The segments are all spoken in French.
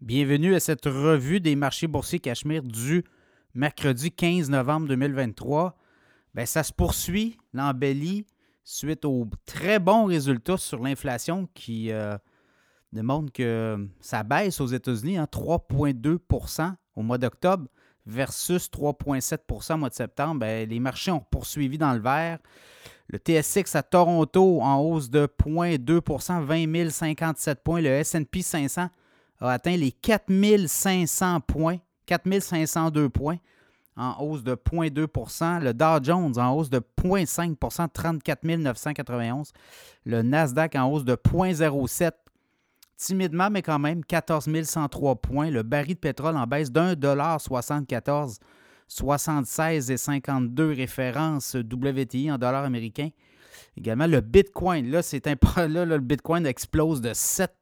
Bienvenue à cette revue des marchés boursiers Cachemire du mercredi 15 novembre 2023. Bien, ça se poursuit, l'embellie, suite aux très bons résultats sur l'inflation qui euh, démontrent que ça baisse aux États-Unis, 3,2% hein, au mois d'octobre versus 3,7% au mois de septembre. Bien, les marchés ont poursuivi dans le vert. Le TSX à Toronto en hausse de 0,2% 20 057 points. Le SP 500 a atteint les 4500 points, 4502 points en hausse de 0,2% Le Dow Jones en hausse de 0,5% 34 991 Le Nasdaq en hausse de 0,07 timidement, mais quand même 14 103 points. Le baril de pétrole en baisse d'un dollar 74 76 et 52 références WTI en dollars américains. Également, le Bitcoin, là, c'est un là, le Bitcoin explose de 7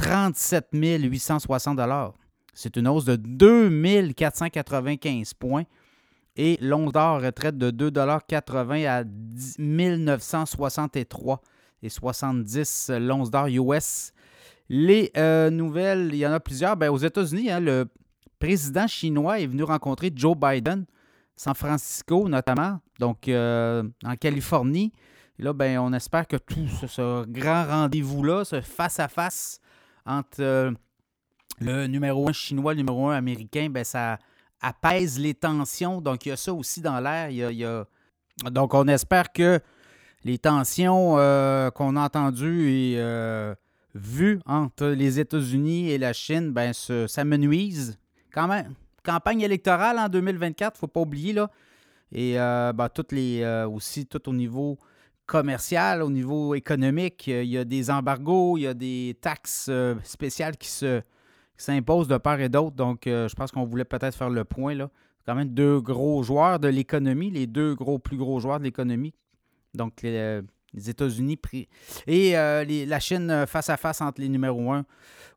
37 860 C'est une hausse de 2 495 points. Et l'once d'or retraite de 2,80 à 1963 et 70 l'once d'or US. Les euh, nouvelles, il y en a plusieurs. Ben, aux États-Unis, hein, le président chinois est venu rencontrer Joe Biden, San Francisco notamment, donc euh, en Californie. Là, ben, on espère que tout ce, grand rendez-vous-là, ce face-à-face entre euh, le numéro un chinois et le numéro un américain, ben, ça apaise les tensions. Donc, il y a ça aussi dans l'air. Donc, on espère que les tensions euh, qu'on a entendues et vues entre les États-Unis et la Chine ben, s'amenuisent quand même, campagne électorale en 2024, il ne faut pas oublier, là. Et euh, ben, toutes les, euh, aussi, tout au niveau commercial, au niveau économique, euh, il y a des embargos, il y a des taxes spéciales qui se s'imposent de part et d'autre. Donc, je pense qu'on voulait peut-être faire le point, là. Quand même deux gros joueurs de l'économie, les deux gros, plus gros joueurs de l'économie. Donc, les, États-Unis et euh, la Chine euh, face à face entre les numéros 1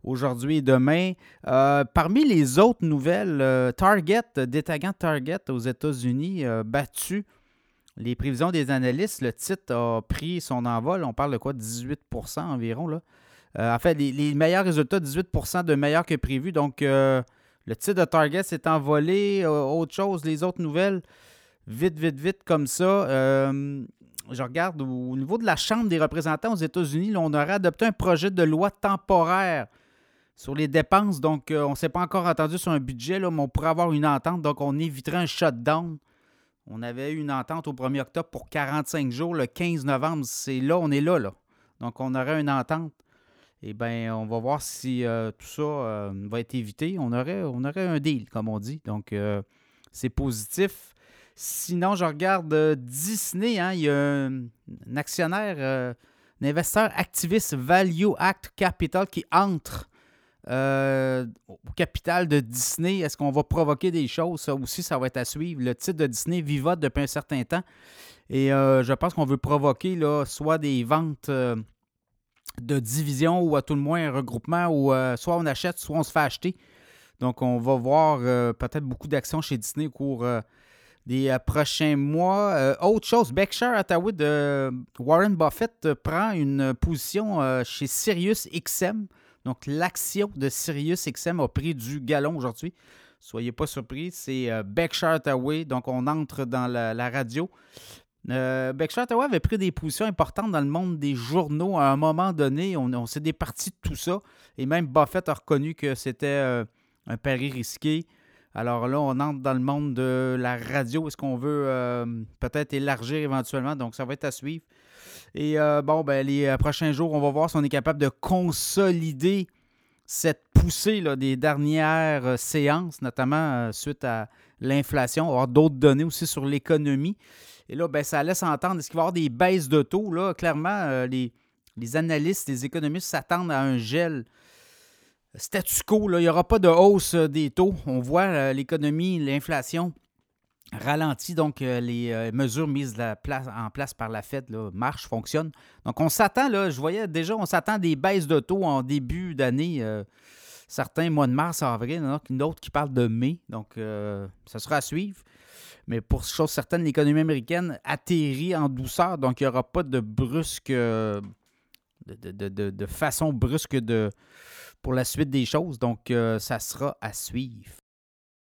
aujourd'hui et demain. Euh, parmi les autres nouvelles, Target, détaillant Target aux États-Unis, battu les prévisions des analystes. Le titre a pris son envol. On parle de quoi? 18% environ. Là. en fait, les, meilleurs résultats, 18% de meilleurs que prévu. Donc, le titre de Target s'est envolé. autre chose, les autres nouvelles, vite, vite, vite comme ça je regarde au niveau de la Chambre des représentants aux États-Unis, on aurait adopté un projet de loi temporaire sur les dépenses. Donc, euh, on ne s'est pas encore entendu sur un budget, là, mais on pourrait avoir une entente. Donc, on éviterait un shutdown. On avait eu une entente au 1er octobre pour 45 jours. Le 15 novembre, c'est là, on est là, là. Donc, on aurait une entente. Eh bien, on va voir si euh, tout ça euh, va être évité. On aurait, un deal, comme on dit. Donc, c'est positif. Sinon, je regarde euh, Disney. Hein, il y a un, actionnaire, euh, un investisseur activiste Value Act Capital qui entre euh, au capital de Disney. Est-ce qu'on va provoquer des choses? Ça aussi, ça va être à suivre. Le titre de Disney vivote depuis un certain temps. Et je pense qu'on veut provoquer là, soit des ventes de division ou à tout le moins un regroupement où soit on achète, soit on se fait acheter. Donc, on va voir peut-être beaucoup d'actions chez Disney au cours des euh, prochains mois. Euh, autre chose, Berkshire Hathaway de Warren Buffett euh, prend une position chez Sirius XM. Donc, l'action de Sirius XM a pris du galon aujourd'hui. Soyez pas surpris, c'est Berkshire Hathaway. Donc, on entre dans la, radio. Berkshire Hathaway avait pris des positions importantes dans le monde des journaux à un moment donné. On, on s'est départi de tout ça. Et même Buffett a reconnu que c'était un pari risqué. Alors là, on entre dans le monde de la radio. Est-ce qu'on veut euh, peut-être élargir éventuellement? Donc, ça va être à suivre. Et euh, bon, ben, les euh, prochains jours, on va voir si on est capable de consolider cette poussée des dernières séances, notamment suite à l'inflation. On avoir d'autres données aussi sur l'économie. Et là, ben, ça laisse entendre, est-ce qu'il va y avoir des baisses de taux? Clairement, les analystes, les économistes s'attendent à un gel statu quo. il n'y aura pas de hausse euh, des taux. On voit euh, l'économie, l'inflation ralentit, donc euh, les mesures mises en place par la Fed marchent, fonctionnent. Donc on s'attend, je voyais déjà, on s'attend des baisses de taux en début d'année. certains mois de mars, avril, d'autres qui parlent de mai. Donc ça sera à suivre. Mais pour chose certaine, l'économie américaine atterrit en douceur, donc il n'y aura pas de brusque, de façon brusque de, pour la suite des choses. Donc, ça sera à suivre.